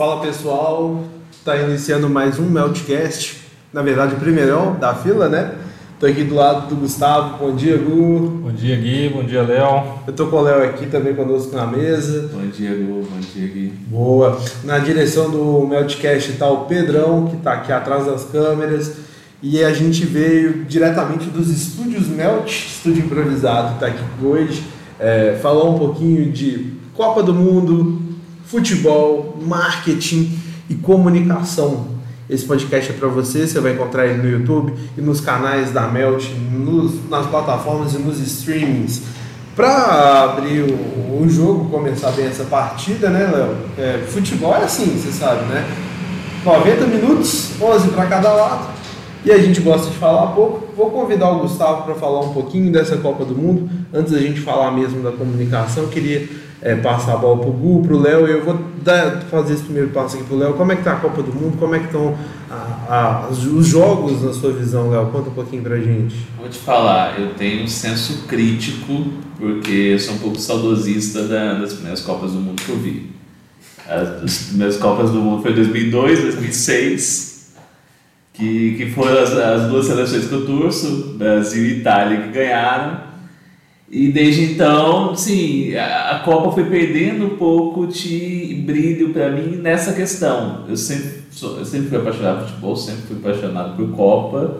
Fala pessoal, está iniciando mais um Meltcast, na verdade o primeirão da fila, né? Tô aqui do lado do Gustavo, bom dia Gu. Bom dia Gui, bom dia Léo. Eu tô com o Léo aqui também conosco na mesa. Bom dia Gu, bom dia Gui. Boa. Na direção do Meltcast está o Pedrão, que está aqui atrás das câmeras. E a gente veio diretamente dos estúdios Melt, estúdio improvisado, está aqui hoje, é, falar um pouquinho de Copa do Mundo, futebol, marketing e comunicação. Esse podcast é para você, você vai encontrar ele no YouTube e nos canais da Melt, nos, nas plataformas e nos streamings. Para abrir o, o, jogo, começar bem essa partida, né, Léo? É, futebol é assim, você sabe, né? 90 minutos, 11 para cada lado. E a gente gosta de falar pouco. Vou convidar o Gustavo para falar um pouquinho dessa Copa do Mundo. Antes da gente falar mesmo da comunicação, queria é, passar a bola para o Gu, para o Léo. Eu vou dar, fazer esse primeiro passo aqui para o Léo. Como é que está a Copa do Mundo? Como é que estão os jogos na sua visão, Léo? Conta um pouquinho para a gente. Vou te falar, eu tenho um senso crítico, porque eu sou um pouco saudosista da, das primeiras Copas do Mundo que eu vi. As, as primeiras Copas do Mundo foi 2002, 2006 que, que foram as, as duas seleções que eu torço, Brasil e Itália, que ganharam. E desde então, sim, a, Copa foi perdendo um pouco de brilho para mim nessa questão. Eu sempre, eu sempre fui apaixonado por futebol, sempre fui apaixonado por Copa.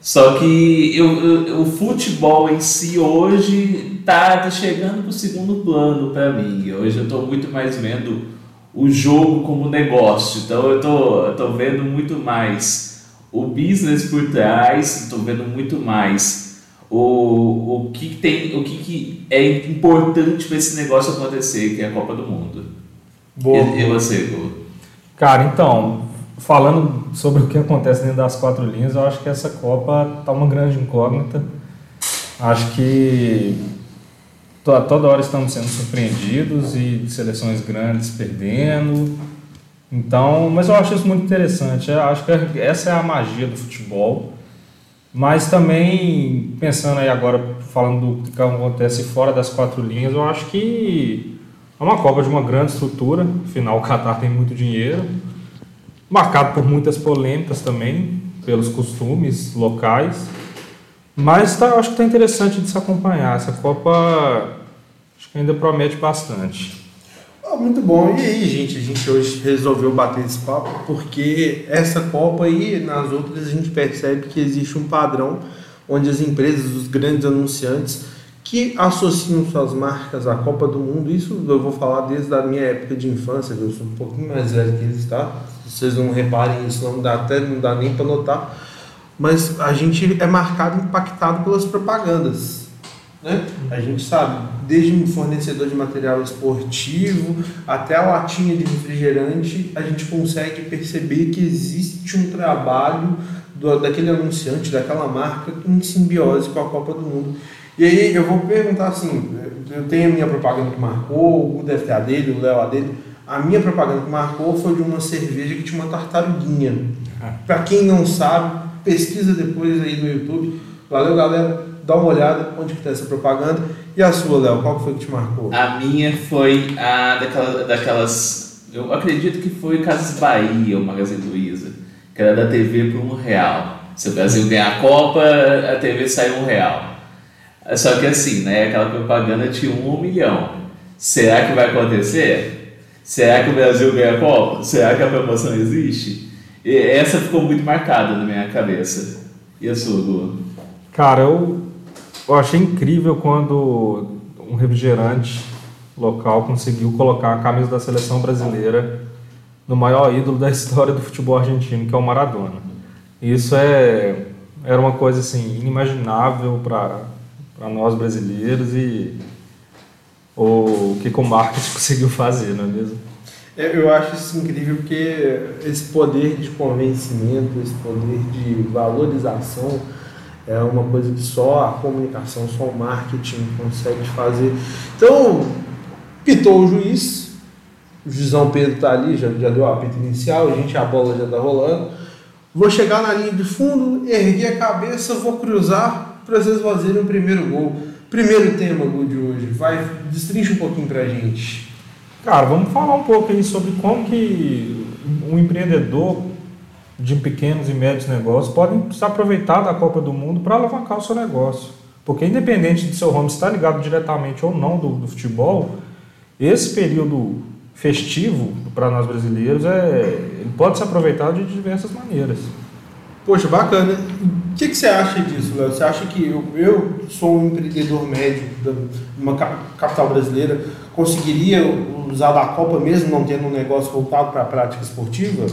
Só que eu, eu, o futebol em si hoje está tá chegando para o segundo plano para mim. Hoje eu estou muito mais vendo o jogo como negócio. Então eu tô, eu tô vendo muito mais o business por trás, estou vendo muito mais o, o que tem, o que, que é importante para esse negócio acontecer, que é a Copa do Mundo. Boa. E, e você, Gu? Cara, então, falando sobre o que acontece dentro das quatro linhas, eu acho que essa Copa tá uma grande incógnita. Acho que toda hora estamos sendo surpreendidos e seleções grandes perdendo então, mas eu acho isso muito interessante. Eu acho que essa é a magia do futebol. Mas também, pensando aí agora, falando do que acontece fora das quatro linhas, eu acho que é uma Copa de uma grande estrutura. Afinal, o Qatar tem muito dinheiro. Marcado por muitas polêmicas também, pelos costumes locais. Mas tá, acho que está interessante de se acompanhar. Essa Copa acho que ainda promete bastante. Oh, muito bom. E aí, gente, a gente hoje resolveu bater esse papo porque essa Copa aí, nas outras, a gente percebe que existe um padrão onde as empresas, os grandes anunciantes, que associam suas marcas à Copa do Mundo, isso eu vou falar desde a minha época de infância, eu sou um pouquinho mais velho que eles, tá? Vocês não reparem isso, não dá até não dá nem para notar, mas a gente é marcado, impactado pelas propagandas, né? A gente sabe desde um fornecedor de material esportivo até a latinha de refrigerante, a gente consegue perceber que existe um trabalho do, daquele anunciante, daquela marca, em simbiose com a Copa do Mundo. E aí eu vou perguntar assim, eu tenho a minha propaganda que marcou, o deve ter a dele, o Léo a dele. A minha propaganda que marcou foi de uma cerveja que tinha uma tartaruguinha. Ah. Para quem não sabe, pesquisa depois aí no YouTube. Valeu, galera dá uma olhada onde que está essa propaganda. E a sua, Léo, qual foi que te marcou? A minha foi a daquela, daquelas. Eu acredito que foi Casas Bahia, o Magazine Luiza, que era da TV por um real. Se o Brasil ganhar a Copa, a TV sai um real. Só que assim, né? Aquela propaganda tinha um milhão. Será que vai acontecer? Será que o Brasil ganha a Copa? Será que a promoção existe? E essa ficou muito marcada na minha cabeça. E a sua, Lu? Cara, eu eu achei incrível quando um refrigerante local conseguiu colocar a camisa da seleção brasileira no maior ídolo da história do futebol argentino, que é o Maradona. Isso é era uma coisa assim inimaginável para nós brasileiros e o que, o marketing conseguiu fazer, não é mesmo? É, eu acho isso incrível porque esse poder de convencimento, esse poder de valorização é uma coisa que só a comunicação, só o marketing consegue fazer. Então, pitou o juiz, o juizão Pedro está ali, já, já deu a apito inicial, a gente a bola já está rolando. Vou chegar na linha de fundo, erguer a cabeça, vou cruzar para vocês fazerem o primeiro gol. Primeiro tema gol de hoje, vai, destrincha um pouquinho para a gente. Cara, vamos falar um pouco aí sobre como que um empreendedor de pequenos e médios negócios pode se aproveitar da Copa do Mundo para alavancar o seu negócio. Porque independente de seu ramo estar ligado diretamente ou não do, do futebol, esse período festivo para nós brasileiros é, ele pode ser aproveitado de diversas maneiras. Poxa, bacana. O que, que você acha disso, Léo? Você acha que eu, eu sou um empreendedor médio de uma capital brasileira, conseguiria usar da Copa mesmo não tendo um negócio voltado para a prática esportiva?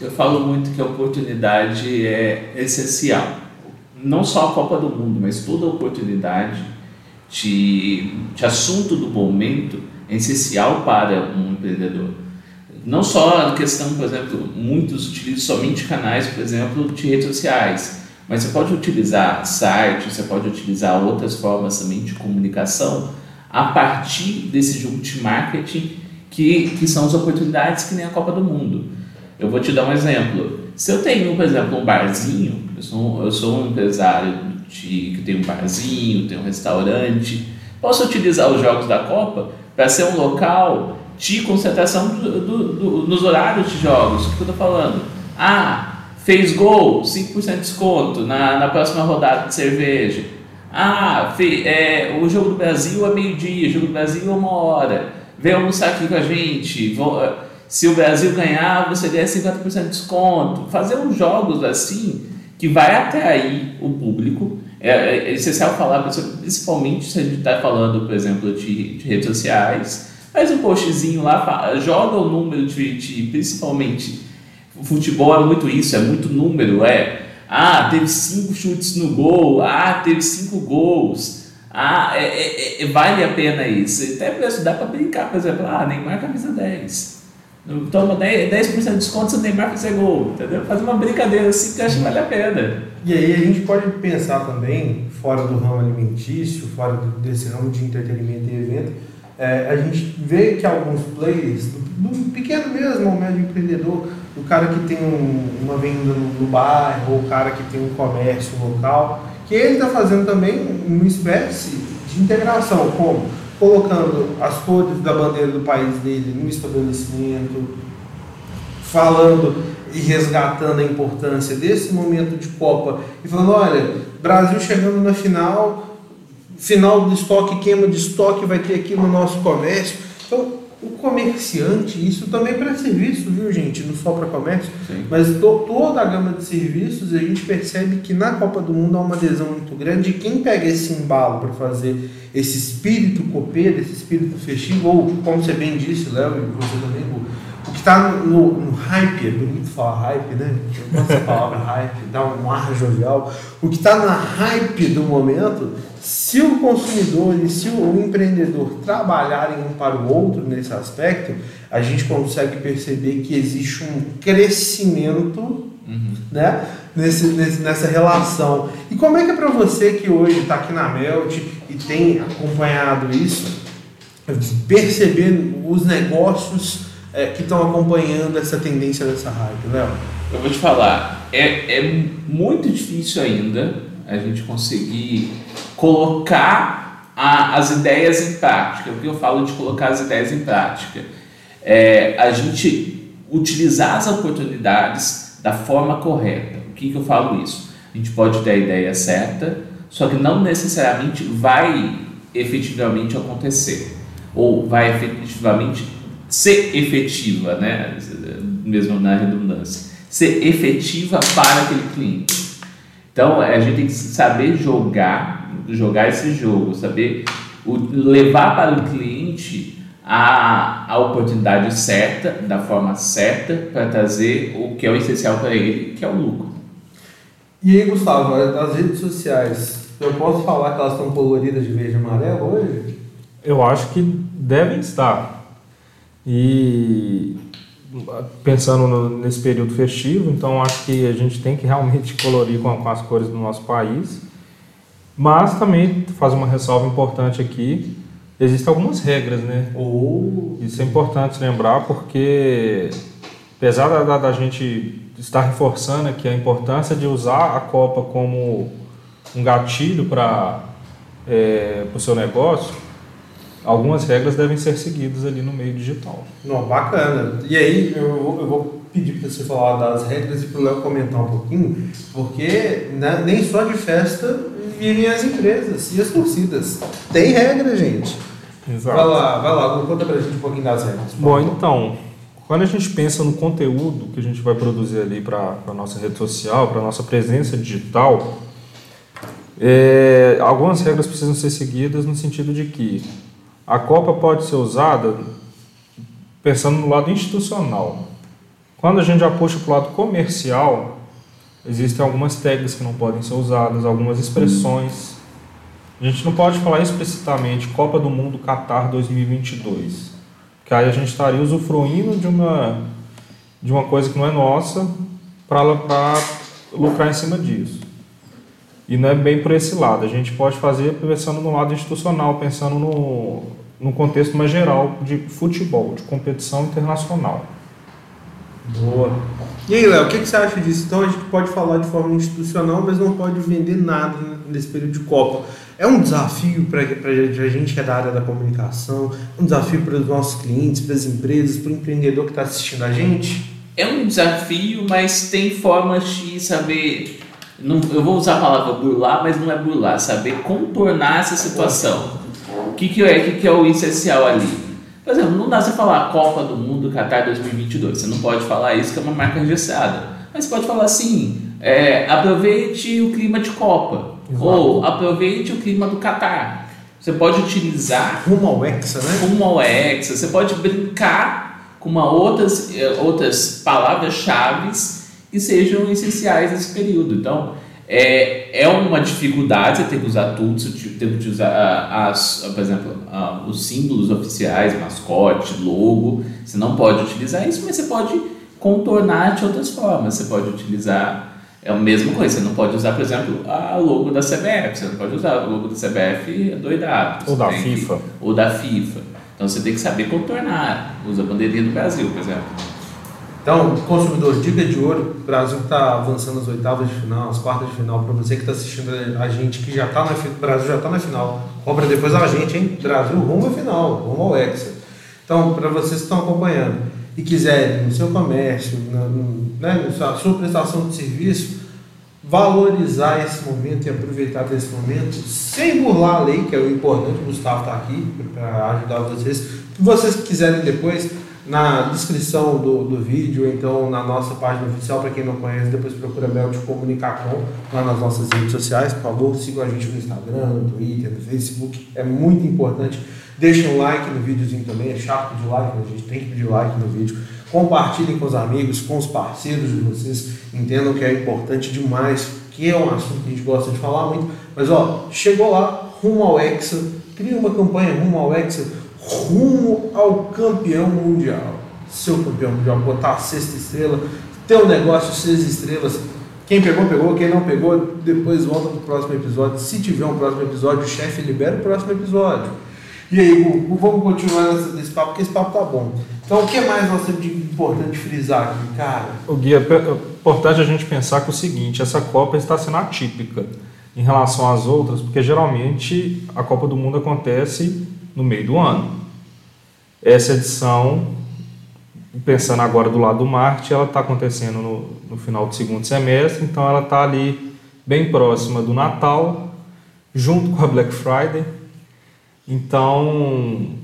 Eu falo muito que a oportunidade é essencial. Não só a Copa do Mundo, mas toda oportunidade de, de assunto do momento é essencial para um empreendedor. Não só a questão, por exemplo, muitos utilizam somente canais, por exemplo, de redes sociais, mas você pode utilizar site, você pode utilizar outras formas também de comunicação a partir desse jogo de marketing que, que são as oportunidades que nem a Copa do Mundo. Eu vou te dar um exemplo. Se eu tenho, por exemplo, um barzinho, eu sou, eu sou um empresário de, que tem um barzinho, tem um restaurante, posso utilizar os jogos da Copa para ser um local de concentração do, do, do, nos horários de jogos. O que eu estou falando? Ah, fez gol, 5% de desconto na, na próxima rodada de cerveja. Ah, fe, é, o jogo do Brasil é meio-dia, o jogo do Brasil é uma hora. Vem almoçar aqui com a gente. Se o Brasil ganhar, você ganha 50% de desconto. Fazer uns jogos assim que vai atrair o público. É, é essencial falar, principalmente se a gente está falando, por exemplo, de, de redes sociais Faz um postzinho lá, joga o número de, de, principalmente, o futebol é muito isso, é muito número, é, ah, teve cinco chutes no gol, ah, teve cinco gols, ah, é, é, é vale a pena isso. Até dá para brincar, por exemplo, ah, Neymar camisa 10. Toma 10%, 10 de desconto se o Neymar fizer gol, entendeu? Faz uma brincadeira assim que acho que vale a pena. E aí a gente pode pensar também, fora do ramo alimentício, fora desse ramo de entretenimento e evento, é, a gente vê que alguns players, do, do, pequeno mesmo, ao médio empreendedor, o cara que tem um, uma venda no, no, bairro, ou o cara que tem um comércio local, que ele está fazendo também uma espécie de integração, como colocando as cores da bandeira do país dele no estabelecimento, falando e resgatando a importância desse momento de Copa e falando, olha, Brasil chegando na final, final do estoque, queima de estoque vai ter aqui no nosso comércio. Então, o comerciante, isso também para serviço, viu gente? Não só para comércio, Sim. mas to, toda a gama de serviços a gente percebe que na Copa do Mundo há uma adesão muito grande. E quem pega esse embalo para fazer esse espírito copeiro, esse espírito festivo, ou como você bem disse, Léo, e você também, está no, no, hype, é bonito falar hype, né? Dessa palavra hype, dá um ar jovial. O que está na hype do momento se o consumidor e se o empreendedor trabalharem um para o outro nesse aspecto, a gente consegue perceber que existe um crescimento uhum. né, nesse, nesse, nessa relação. E como é que é para você que hoje está aqui na Melt e tem acompanhado isso, perceber os negócios é, que estão acompanhando essa tendência dessa hype, Léo? Eu vou te falar, é, é muito difícil ainda a gente conseguir colocar a, as ideias em prática. O que eu falo de colocar as ideias em prática? É a gente utilizar as oportunidades da forma correta. O que, que eu falo isso? A gente pode ter a ideia certa, só que não necessariamente vai efetivamente acontecer, ou vai efetivamente ser efetiva, né? mesmo na redundância, ser efetiva para aquele cliente. Então a gente tem que saber jogar, jogar esse jogo, saber o, levar para o cliente a, a oportunidade certa, da forma certa, para trazer o que é o essencial para ele, que é o lucro. E aí, Gustavo, as redes sociais, eu posso falar que elas estão coloridas de verde e amarelo hoje? Eu acho que devem estar. E pensando no, nesse período festivo, então acho que a gente tem que realmente colorir com, com, as cores do nosso país. Mas também fazer uma ressalva importante aqui, existem algumas regras, né? Oh. Isso é importante lembrar porque apesar da, da gente estar reforçando aqui a importância de usar a Copa como um gatilho para é, o seu negócio, algumas regras devem ser seguidas ali no meio digital. Não, bacana. E aí eu vou, eu vou pedir para você falar das regras e para o Léo comentar um pouquinho, porque né, nem só de festa vivem as empresas e as torcidas. Tem regra, gente. Exato. Vai lá, vai lá, conta pra gente um pouquinho das regras. Bom, então, quando a gente pensa no conteúdo que a gente vai produzir ali para a nossa rede social, para a nossa presença digital, é, algumas regras precisam ser seguidas no sentido de que a Copa pode ser usada pensando no lado institucional. Quando a gente já puxa para o lado comercial, existem algumas tags que não podem ser usadas, algumas expressões. A gente não pode falar explicitamente Copa do Mundo Qatar 2022, que aí a gente estaria usufruindo de uma, de uma coisa que não é nossa para lucrar em cima disso. E não é bem por esse lado. A gente pode fazer pensando no lado institucional, pensando no, no contexto mais geral de futebol, de competição internacional. Boa. E aí, Léo, o que, que, você acha disso? Então a gente pode falar de forma institucional, mas não pode vender nada nesse período de Copa. É um desafio para a gente que é da área da comunicação, um desafio para os nossos clientes, para as empresas, para o empreendedor que está assistindo a gente? É um desafio, mas tem formas de saber não, eu vou usar a palavra burlar, mas não é burlar, saber contornar essa situação. O que, que, é, que, que é o essencial ali? Por exemplo, não dá você falar Copa do Mundo Qatar 2022, você não pode falar isso que é uma marca engessada. Mas você pode falar assim, é, aproveite o clima de Copa, Exato. ou aproveite o clima do Qatar. Você pode utilizar... Rumo ao Hexa, né? Rumo ao Hexa, você pode brincar com uma outras, eh, outras palavras-chave que sejam essenciais nesse período. Então, é, é uma dificuldade você ter que usar tudo, você ter que usar as, por exemplo, os símbolos oficiais, mascote, logo. Você não pode utilizar isso, mas você pode contornar de outras formas. Você pode utilizar é a mesma coisa, você não pode usar, por exemplo, a logo da CBF, você não pode usar o logo da CBF doidado. Ou da FIFA. Que, ou da FIFA. Então você tem que saber contornar. Usa a bandeirinha do Brasil, por exemplo. Então, consumidor, dica de ouro, o Brasil está avançando as oitavas de final, as quartas de final, para você que está assistindo a gente, que já está na o Brasil já está na final, cobra depois a gente, hein? Brasil rumo à final, rumo ao Hexa. Então, para vocês que estão acompanhando e quiserem no seu comércio, na, né, na sua prestação de serviço, valorizar esse momento e aproveitar desse momento, sem burlar a lei, que é o importante, o Gustavo está aqui para ajudar vocês. Se vocês quiserem depois na descrição do, do vídeo, então na nossa página oficial, para quem não conhece, depois procura Belt Comunicação lá nas nossas redes sociais, por favor, sigam a gente no Instagram, no Twitter, no Facebook, é muito importante. Deixem um like no videozinho também, é chato pedir like, a gente tem que pedir like no vídeo. Compartilhem com os amigos, com os parceiros de vocês, entendam que é importante demais, que é um assunto que a gente gosta de falar muito, mas ó, chegou lá, rumo ao Hexa, cria uma campanha rumo ao Hexa, rumo ao campeão mundial. Seu campeão mundial, botar a sexta estrela, ter um negócio seis estrelas. Quem pegou, pegou. Quem não pegou, depois volta para o próximo episódio. Se tiver um próximo episódio, o chefe libera o próximo episódio. E aí, Gu, vamos continuar nesse, papo, porque esse papo tá bom. Então, o que mais nós temos de importante frisar aqui, cara? O Guia, é importante a gente pensar que é o seguinte, essa Copa está sendo atípica em relação às outras, porque geralmente a Copa do Mundo acontece no meio do ano. Essa edição, pensando agora do lado do marketing, ela está acontecendo no, no final do segundo semestre, então ela está ali bem próxima do Natal, junto com a Black Friday. Então,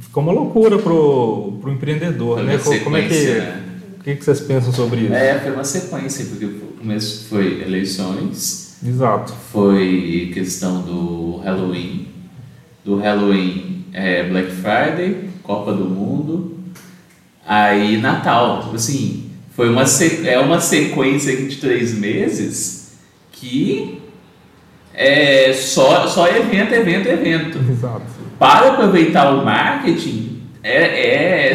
ficou uma loucura pro, pro empreendedor, foi né? Como é que, né? o que, que vocês pensam sobre isso? É, foi uma sequência, porque o começo foi eleições. Exato. Foi questão do Halloween. Do Halloween é Black Friday, Copa do Mundo, aí Natal. Tipo assim, foi uma, é uma sequência de três meses que é só, só evento, evento, evento. Exato. Para aproveitar o marketing, é, é,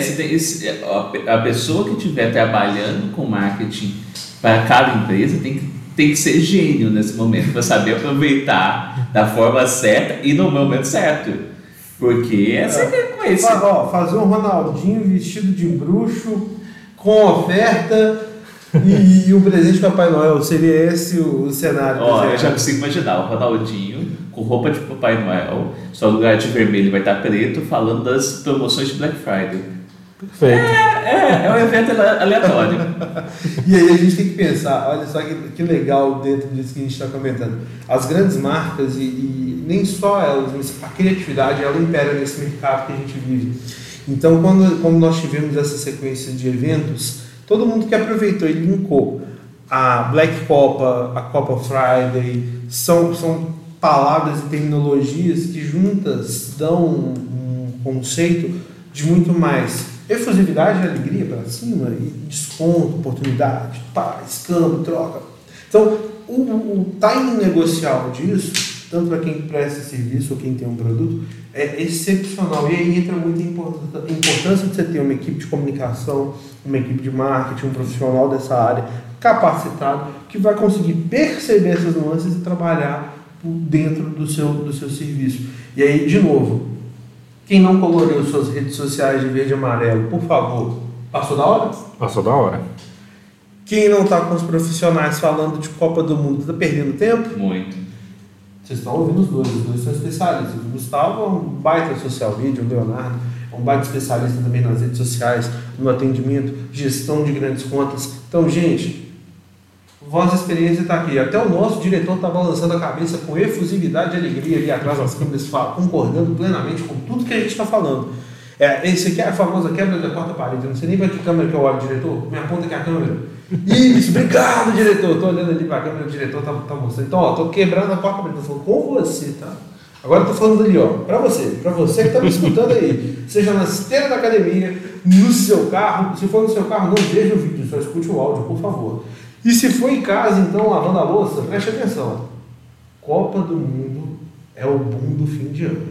a pessoa que estiver trabalhando com marketing para cada empresa tem que, tem que ser gênio nesse momento para saber aproveitar da forma certa e no momento certo. Porque é, é coisa. Ó, fazer um Ronaldinho vestido de bruxo com oferta e, e um presente de Papai Noel. Seria esse o, o cenário? Ó, eu já consigo imaginar o Ronaldinho com roupa de Papai Noel, só lugar de vermelho vai estar preto, falando das promoções de Black Friday. Perfeito. É, é, é um evento aleatório. E aí a gente tem que pensar, olha só que, que legal dentro disso que a gente está comentando. As grandes marcas e, e, nem só elas, mas a criatividade, ela impera nesse mercado que a gente vive. Então, quando, quando nós tivemos essa sequência de eventos, todo mundo que aproveitou e linkou a Black Copa, a Copa Friday, são, são palavras e terminologias que juntas dão um, um conceito de muito mais efusividade e alegria para cima, e desconto, oportunidade, paz, câmbio, troca. Então, o, o timing negocial disso, tanto para quem presta serviço ou quem tem um produto, é excepcional. E aí entra muita importância de você ter uma equipe de comunicação, uma equipe de marketing, um profissional dessa área capacitado que vai conseguir perceber essas nuances e trabalhar dentro do seu, do seu serviço. E aí, de novo, quem não coloriu suas redes sociais de verde e amarelo, por favor, passou da hora? Passou da hora. Quem não está com os profissionais falando de Copa do Mundo, está perdendo tempo? Muito. Vocês estão ouvindo os dois, os dois são especialistas. O Gustavo é um baita social media, o Leonardo é um baita especialista também nas redes sociais, no atendimento, gestão de grandes contas. Então, gente, Voz Experiência está aqui. Até o nosso diretor está balançando a cabeça com efusividade e alegria ali atrás das câmeras, concordando plenamente com tudo que a gente está falando. É, esse aqui é a famosa quebra da quarta parede. Eu não sei nem para que câmera que eu olho, diretor. Me aponta aqui a câmera. Isso, obrigado, diretor. Estou olhando ali para a câmera, o diretor está tá mostrando. Então, estou quebrando a quarta parede. Estou falando com você, tá? Agora estou falando ali, ó, para você, para você que está me escutando aí, seja na esteira da academia, no seu carro, se for no seu carro, não veja o vídeo, só escute o áudio, por favor. E se for em casa, então, lavando a louça, preste atenção. Copa do Mundo é o boom do fim de ano.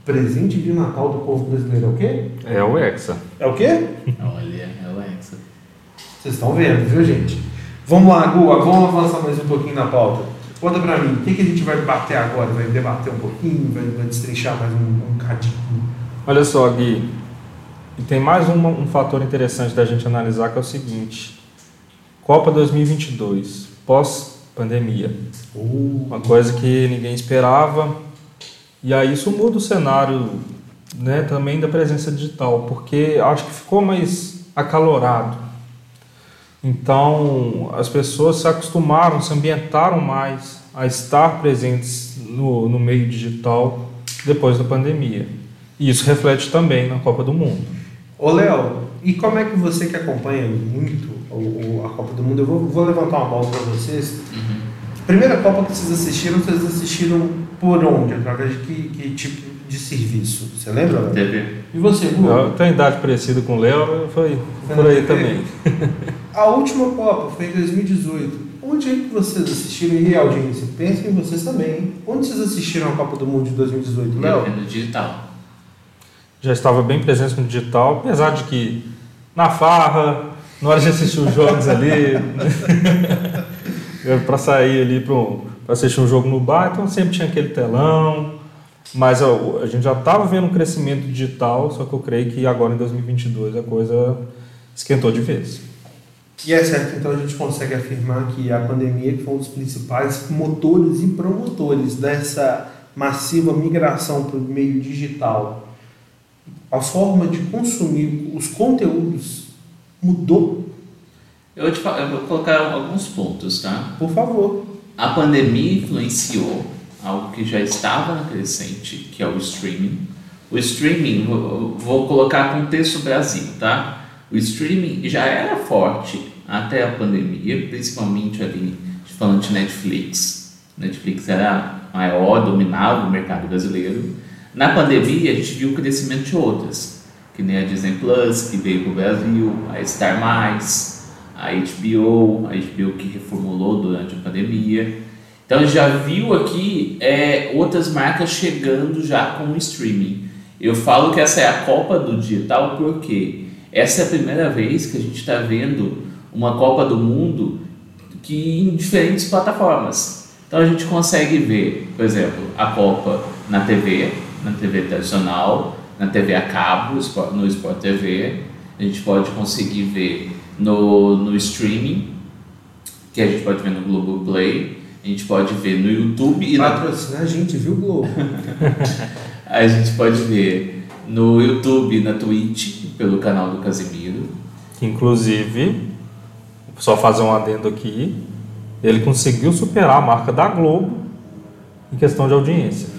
O presente de Natal do povo brasileiro é o quê? É o Hexa. É o quê? Olha, é o Hexa. Vocês estão vendo, viu, gente? Vamos lá, Gu, vamos avançar mais um pouquinho na pauta. Conta pra mim, o que, que a gente vai bater agora? Vai debater um pouquinho? Vai, vai destrinchar mais um, um cadinho? Olha só, Gui. E tem mais um, um fator interessante da gente analisar que é o seguinte Copa 2022, pós-pandemia. Uh. Uma coisa que ninguém esperava. E aí isso muda o cenário né, também da presença digital, porque acho que ficou mais acalorado. Então as pessoas se acostumaram, se ambientaram mais a estar presentes no, no meio digital depois da pandemia. E isso reflete também na Copa do Mundo. Ô Léo, e como é que você que acompanha muito o, a Copa do Mundo. Eu vou, vou levantar uma bola para vocês. Uhum. Primeira Copa que vocês assistiram, vocês assistiram por onde? Através de que, que tipo de serviço? Você lembra? TV. E você, Gu? Eu tenho idade parecida com o Léo, foi, por aí também. a última Copa foi em 2018. Onde é que vocês assistiram? E audiência, pensem em vocês também. Hein? Onde vocês assistiram a Copa do Mundo de 2018, Léo? No digital. Já estava bem presente no digital, apesar de que na farra, na hora de assistir os jogos ali, para sair ali para assistir um jogo no bar, então sempre tinha aquele telão. Mas a, a gente já estava vendo um crescimento digital, só que eu creio que agora em 2022 a coisa esquentou de vez. E é certo, então a gente consegue afirmar que a pandemia foi um dos principais motores e promotores dessa massiva migração para o meio digital. A forma de consumir os conteúdos mudou? Eu vou, te, eu vou colocar alguns pontos, tá? Por favor. A pandemia influenciou algo que já estava na crescente, que é o streaming. O streaming, vou, vou colocar contexto Brasil, tá? O streaming já era forte até a pandemia, principalmente ali, falando de Netflix. Netflix era maior, dominava o mercado brasileiro. Na pandemia, a gente viu o crescimento de outras que nem a Disney Plus, que veio para o Brasil, a Star+, a HBO, a HBO que reformulou durante a pandemia. Então já viu aqui é, outras marcas chegando já com o streaming. Eu falo que essa é a Copa do Digital porque essa é a primeira vez que a gente está vendo uma Copa do Mundo que em diferentes plataformas. Então a gente consegue ver, por exemplo, a Copa na TV, na TV tradicional, na TV a cabo, no Sport TV. A gente pode conseguir ver no, no streaming, que a gente pode ver no Globoplay. A gente pode ver no YouTube e na... Patrocina a gente, viu, Globo? a gente pode ver no YouTube, na Twitch, pelo canal do Casimiro. Inclusive, só fazer um adendo aqui, ele conseguiu superar a marca da Globo em questão de audiência.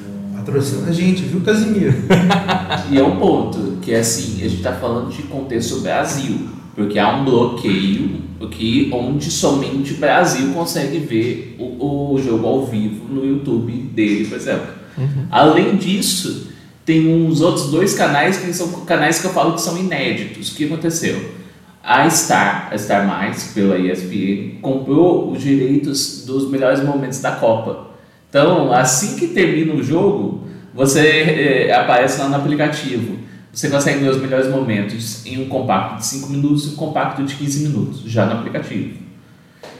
Patrocina a gente, viu, Casimiro? e é um ponto, que é assim, a gente está falando de contexto Brasil, porque há um bloqueio que, onde somente o Brasil consegue ver o, o jogo ao vivo no YouTube dele, por exemplo. Uhum. Além disso, tem uns outros dois canais que são canais que eu falo que são inéditos. O que aconteceu? A Star, a Star Mais, pela ESPN, comprou os direitos dos melhores momentos da Copa. Então, assim que termina o jogo, você é, aparece lá no aplicativo. Você consegue ver os melhores momentos em um compacto de 5 minutos e um compacto de 15 minutos, já no aplicativo.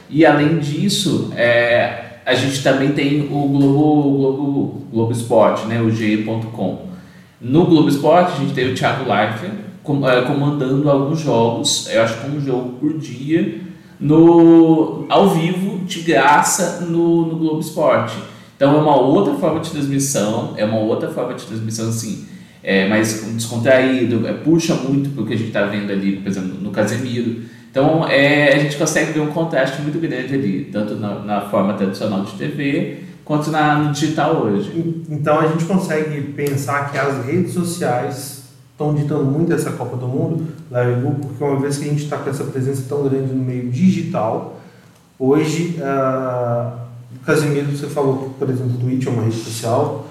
E além disso, é, a gente também tem o Globo, Globo, Globo Esporte, né, o G.com. No Globo Esporte, a gente tem o Thiago Leifert é, comandando alguns jogos, eu acho que um jogo por dia, no, ao vivo, de graça, no, no Globo Esporte. Então é uma outra forma de transmissão, é uma outra forma de transmissão assim, é mais descontraído, é, puxa muito porque a gente está vendo ali, por exemplo, no Casemiro. Então é, a gente consegue ver um contraste muito grande ali, tanto na, na forma tradicional de TV quanto na, no digital hoje. Então a gente consegue pensar que as redes sociais estão ditando muito essa Copa do Mundo, Larry porque uma vez que a gente está com essa presença tão grande no meio digital, hoje uh, Casimiro, você falou, por exemplo, Twitch é uma rede social,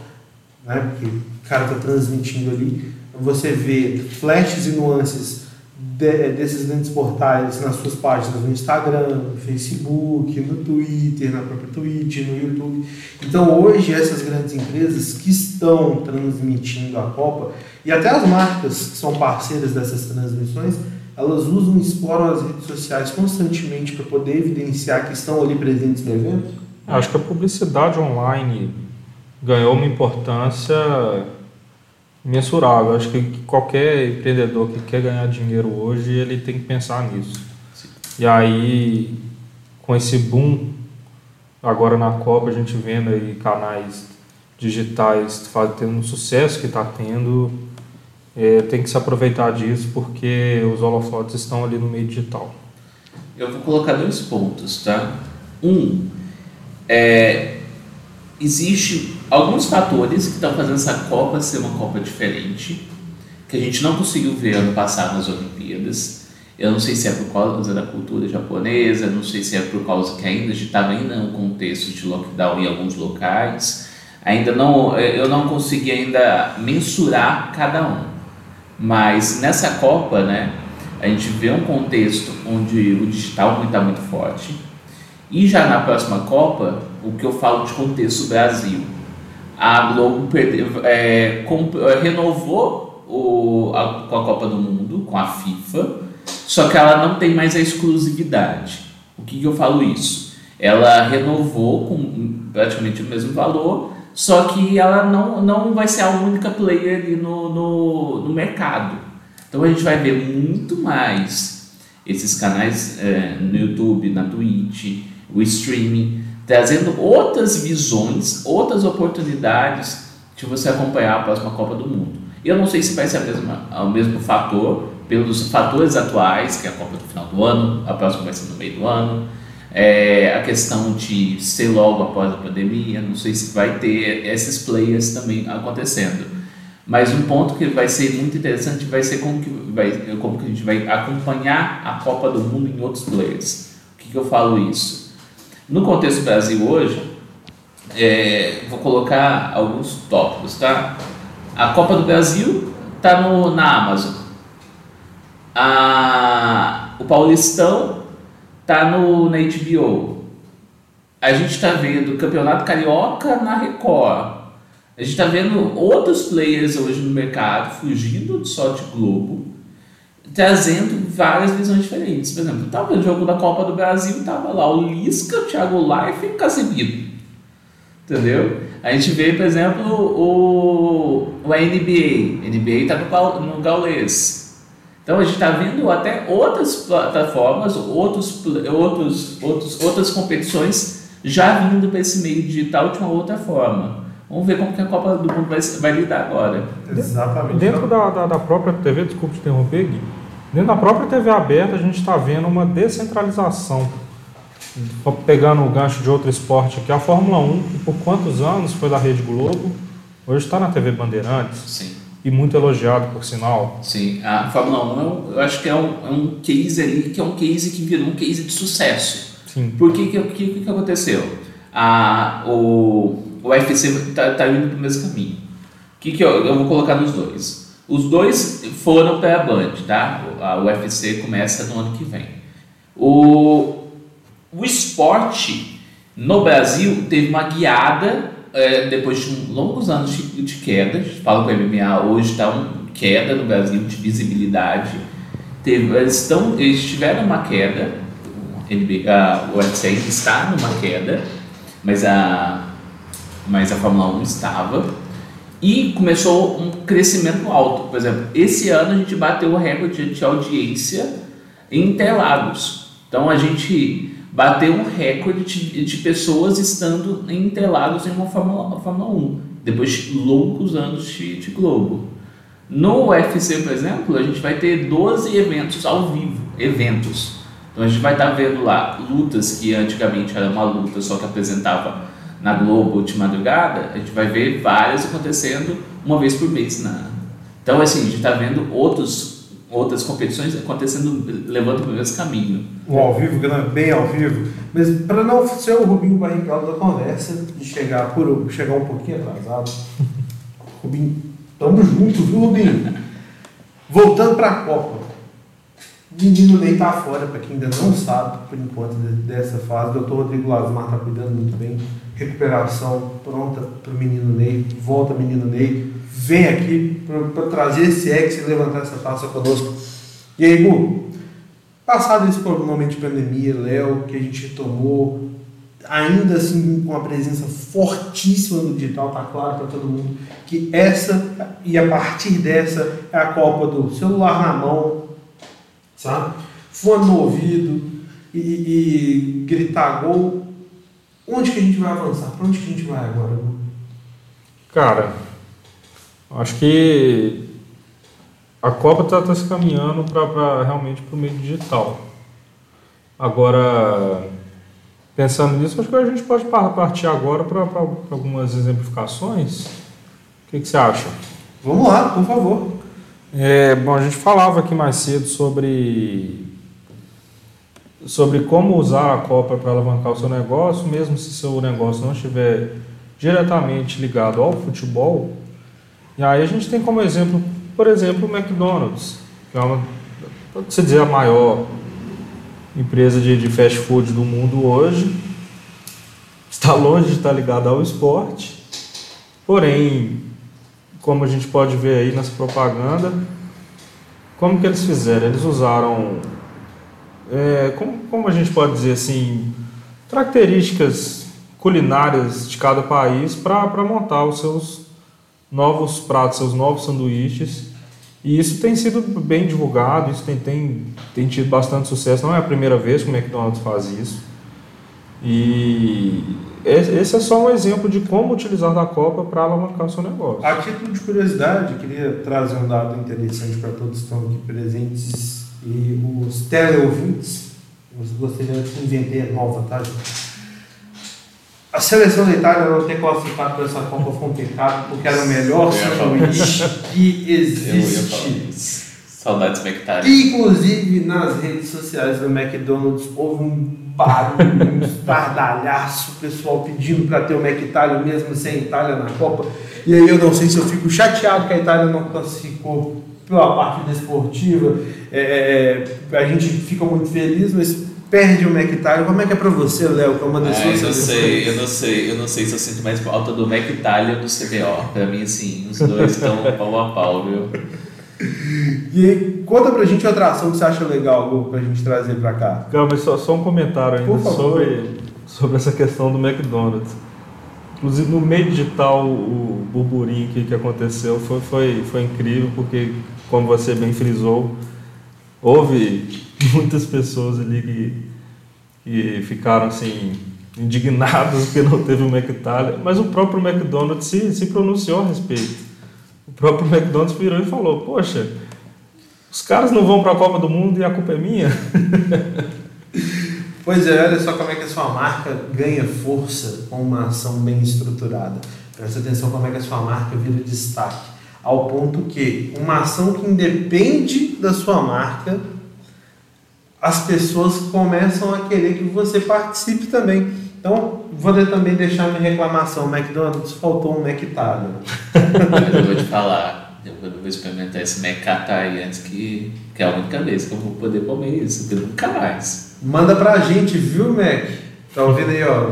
né? Porque o cara está transmitindo ali. Você vê flashes e nuances de, desses grandes portais nas suas páginas no Instagram, no Facebook, no Twitter, na própria Twitch, no YouTube. Então hoje essas grandes empresas que estão transmitindo a Copa e até as marcas que são parceiras dessas transmissões, elas usam e exploram as redes sociais constantemente para poder evidenciar que estão ali presentes no evento? Acho que a publicidade online ganhou uma importância mensurável. Acho que qualquer empreendedor que quer ganhar dinheiro hoje, ele tem que pensar nisso. Sim. E aí, com esse boom, agora na Copa, a gente vendo aí canais digitais tendo um sucesso que está tendo, é, tem que se aproveitar disso porque os holofotes estão ali no meio digital. Eu vou colocar dois pontos, tá? Um, é, existe alguns fatores que estão fazendo essa Copa ser uma Copa diferente, que a gente não conseguiu ver ano passado nas Olimpíadas. Eu não sei se é por causa da cultura japonesa, não sei se é por causa que ainda estava ainda num contexto de lockdown em alguns locais. Ainda não, eu não consegui ainda mensurar cada um. Mas nessa Copa, né, a gente vê um contexto onde o digital está muito forte e já na próxima Copa, o que eu falo de contexto Brasil, a Globo perdeu, é, é, renovou o, a, com a Copa do Mundo, com a FIFA, só que ela não tem mais a exclusividade. O que, que eu falo isso? Ela renovou com praticamente o mesmo valor, só que ela não, não vai ser a única player ali no, no, no mercado. Então a gente vai ver muito mais esses canais é, no YouTube, na Twitch, o streaming, trazendo outras visões, outras oportunidades de você acompanhar a próxima Copa do Mundo. Eu não sei se vai ser a mesma, o mesmo fator, pelos fatores atuais, que é a Copa do final do ano, a próxima vai ser no meio do ano, é, a questão de ser logo após a pandemia, não sei se vai ter esses players também acontecendo. Mas um ponto que vai ser muito interessante vai ser como que, vai, como que a gente vai acompanhar a Copa do Mundo em outros players. O que, que eu falo isso? No contexto Brasil hoje, é, vou colocar alguns tópicos, tá? A Copa do Brasil está na Amazon. A, o Paulistão está no, na HBO. A gente está vendo o Campeonato Carioca na Record. A gente está vendo outros players hoje no mercado fugindo só de Globo trazendo várias visões diferentes. Por exemplo, estava no jogo da Copa do Brasil, estava lá o Lisca, o Thiago Life e o Casemiro. Entendeu? A gente vê, por exemplo, o, o NBA. A NBA está no, no Gaulês. Então a gente está vendo até outras plataformas, outros, outros, outros, outras competições já vindo para esse meio digital de uma outra forma. Vamos ver como que a Copa do Mundo vai, vai lidar agora. Exatamente. Dentro da, da, da própria TV, desculpe te interromper, Gui, dentro da própria TV aberta a gente está vendo uma descentralização. Pegando o gancho de outro esporte aqui, a Fórmula 1, que por quantos anos foi da Rede Globo, hoje está na TV Bandeirantes. Sim. E muito elogiado, por sinal. Sim, a Fórmula 1 eu, eu acho que é um, é um case ali que é um case que virou um case de sucesso. Sim. Por que que, que, que aconteceu? A, o, o UFC está tá indo para o mesmo caminho. O que, que eu, eu vou colocar nos dois? Os dois foram para a Band, tá? A UFC começa no ano que vem. O, o esporte no Brasil teve uma guiada é, depois de um, longos anos de, de queda. Falo que o MMA hoje está uma queda no Brasil de visibilidade. Teve, eles, estão, eles tiveram uma queda, a, UFC ainda está numa queda, mas a, mas a Fórmula 1 estava. E começou um crescimento alto. Por exemplo, esse ano a gente bateu o recorde de audiência em Interlagos. Então a gente bateu um recorde de, de pessoas estando em Interlagos em uma Fórmula, Fórmula 1, depois de longos anos de, de Globo. No UFC, por exemplo, a gente vai ter 12 eventos ao vivo, eventos. Então a gente vai estar vendo lá lutas que antigamente era uma luta só que apresentava na Globo de madrugada, a gente vai ver várias acontecendo uma vez por mês. Na... Então, assim, a gente está vendo outros, outras competições acontecendo, levando para o mesmo caminho. O ao vivo, bem ao vivo. Mas para não ser o Rubinho barricado da conversa e chegar, por, chegar um pouquinho atrasado, Rubinho, tamo junto, viu, Rubinho? Voltando para a Copa. Menino Ney tá fora, para quem ainda não sabe, por enquanto, dessa fase. Doutor Rodrigo Lasmar está cuidando muito bem recuperação pronta para o menino Ney, volta menino Ney, vem aqui para trazer esse ex e levantar essa taça conosco. E aí, Bu, passado esse momento de pandemia, Léo, que a gente tomou, ainda assim com uma presença fortíssima no digital, tá claro para todo mundo que essa e a partir dessa é a Copa do celular na mão, sabe? Fone no ouvido e, e gritar gol Onde que a gente vai avançar? Para onde que a gente vai agora? Cara, acho que a Copa está tá se caminhando para realmente para o meio digital. Agora, pensando nisso, acho que a gente pode partir agora para algumas exemplificações. O que, que, você acha? Vamos lá, por favor. É, bom, a gente falava aqui mais cedo sobre sobre como usar a Copa para alavancar o seu negócio, mesmo se seu negócio não estiver diretamente ligado ao futebol. E aí a gente tem como exemplo, por exemplo, o McDonald's, que é uma, pode se dizer, a maior empresa de, de fast food do mundo hoje. Está longe de estar ligado ao esporte, porém, como a gente pode ver aí nessa propaganda, como que eles fizeram? Eles usaram é, como, como a gente pode dizer assim, características culinárias de cada país para montar os seus novos pratos, seus novos sanduíches. E isso tem sido bem divulgado, isso tem, tem, tem tido bastante sucesso. Não é a primeira vez que o McDonald's faz isso. E esse é só um exemplo de como utilizar da Copa para alavancar o seu negócio. A título de curiosidade, queria trazer um dado interessante para todos que estão aqui presentes e os teleouvintes, gostaria que inventei a nova, tá, A seleção da Itália não ter classificado para essa Copa foi um pecado, porque era o melhor sanduíche que existe. Saudades McTalha. Inclusive nas redes sociais do McDonald's houve um barulho, um estardalhaço, o pessoal pedindo para ter o McTalha mesmo sem Itália na Copa. E aí eu não sei se eu fico chateado que a Itália não classificou pela parte desportiva, é, é, a gente fica muito feliz, mas perde o McTalha. Como é que é pra você, Léo? Que é ah, eu não sei, eu não sei, eu não sei se eu sinto mais falta do McTalha ou do CBO. Pra mim, assim, os dois estão pau a pau, viu? E aí, conta pra gente outra ação que você acha legal, Gu, pra gente trazer pra cá. Calma, só, só um comentário ainda sobre, sobre essa questão do McDonald's. Inclusive no meio digital, o burburinho que, que aconteceu foi, foi, foi incrível, porque como você bem frisou, houve muitas pessoas ali que, que ficaram assim indignados porque não teve o McTalha, mas o próprio McDonald's se, se pronunciou a respeito. O próprio McDonald's virou e falou: Poxa, os caras não vão para a Copa do Mundo e a culpa é minha? Pois é, olha só como é que a sua marca ganha força com uma ação bem estruturada. Presta atenção como é que a sua marca vira destaque. Ao ponto que uma ação que independe da sua marca, as pessoas começam a querer que você participe também. Então, vou também deixar minha reclamação. McDonald's faltou um McTalha. eu vou te falar, eu vou experimentar esse McTalha antes que, que é a única vez que eu vou poder comer isso, nunca mais. Manda pra gente, viu, Mac? Tá ouvindo aí, ó?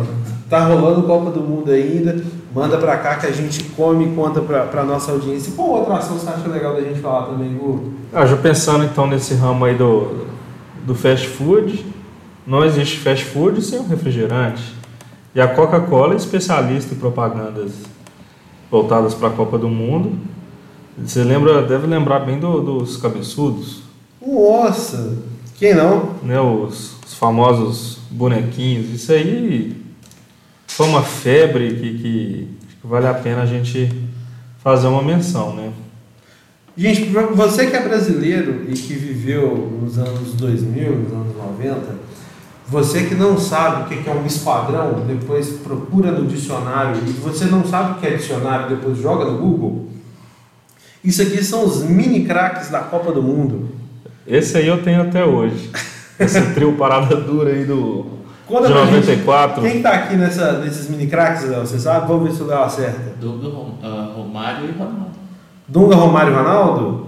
Tá rolando Copa do Mundo ainda. Manda pra cá que a gente come e conta pra, pra nossa audiência. E qual outra ação você acha legal da gente falar também, Gu? Ah, já pensando então nesse ramo aí do, do fast food, não existe fast food sem um refrigerante. E a Coca-Cola é especialista em propagandas voltadas para a Copa do Mundo. Você lembra, deve lembrar bem do, dos cabeçudos. Nossa! Quem não? Né, os, os famosos bonequinhos. Isso aí foi uma febre que, que, que vale a pena a gente fazer uma menção, né? Gente, você que é brasileiro e que viveu nos anos 2000, nos anos 90, você que não sabe o que é um esquadrão, depois procura no dicionário e você não sabe o que é dicionário, depois joga no Google. Isso aqui são os mini craques da Copa do Mundo. Esse aí eu tenho até hoje. Esse trio parada dura aí do Conta de 94. Gente, quem tá aqui nessa, nesses mini craques, Léo? Você sabe? Vamos ver se o Léo acerta. Dunga, uh, Romário e Ronaldo. Dunga, Romário e Ronaldo?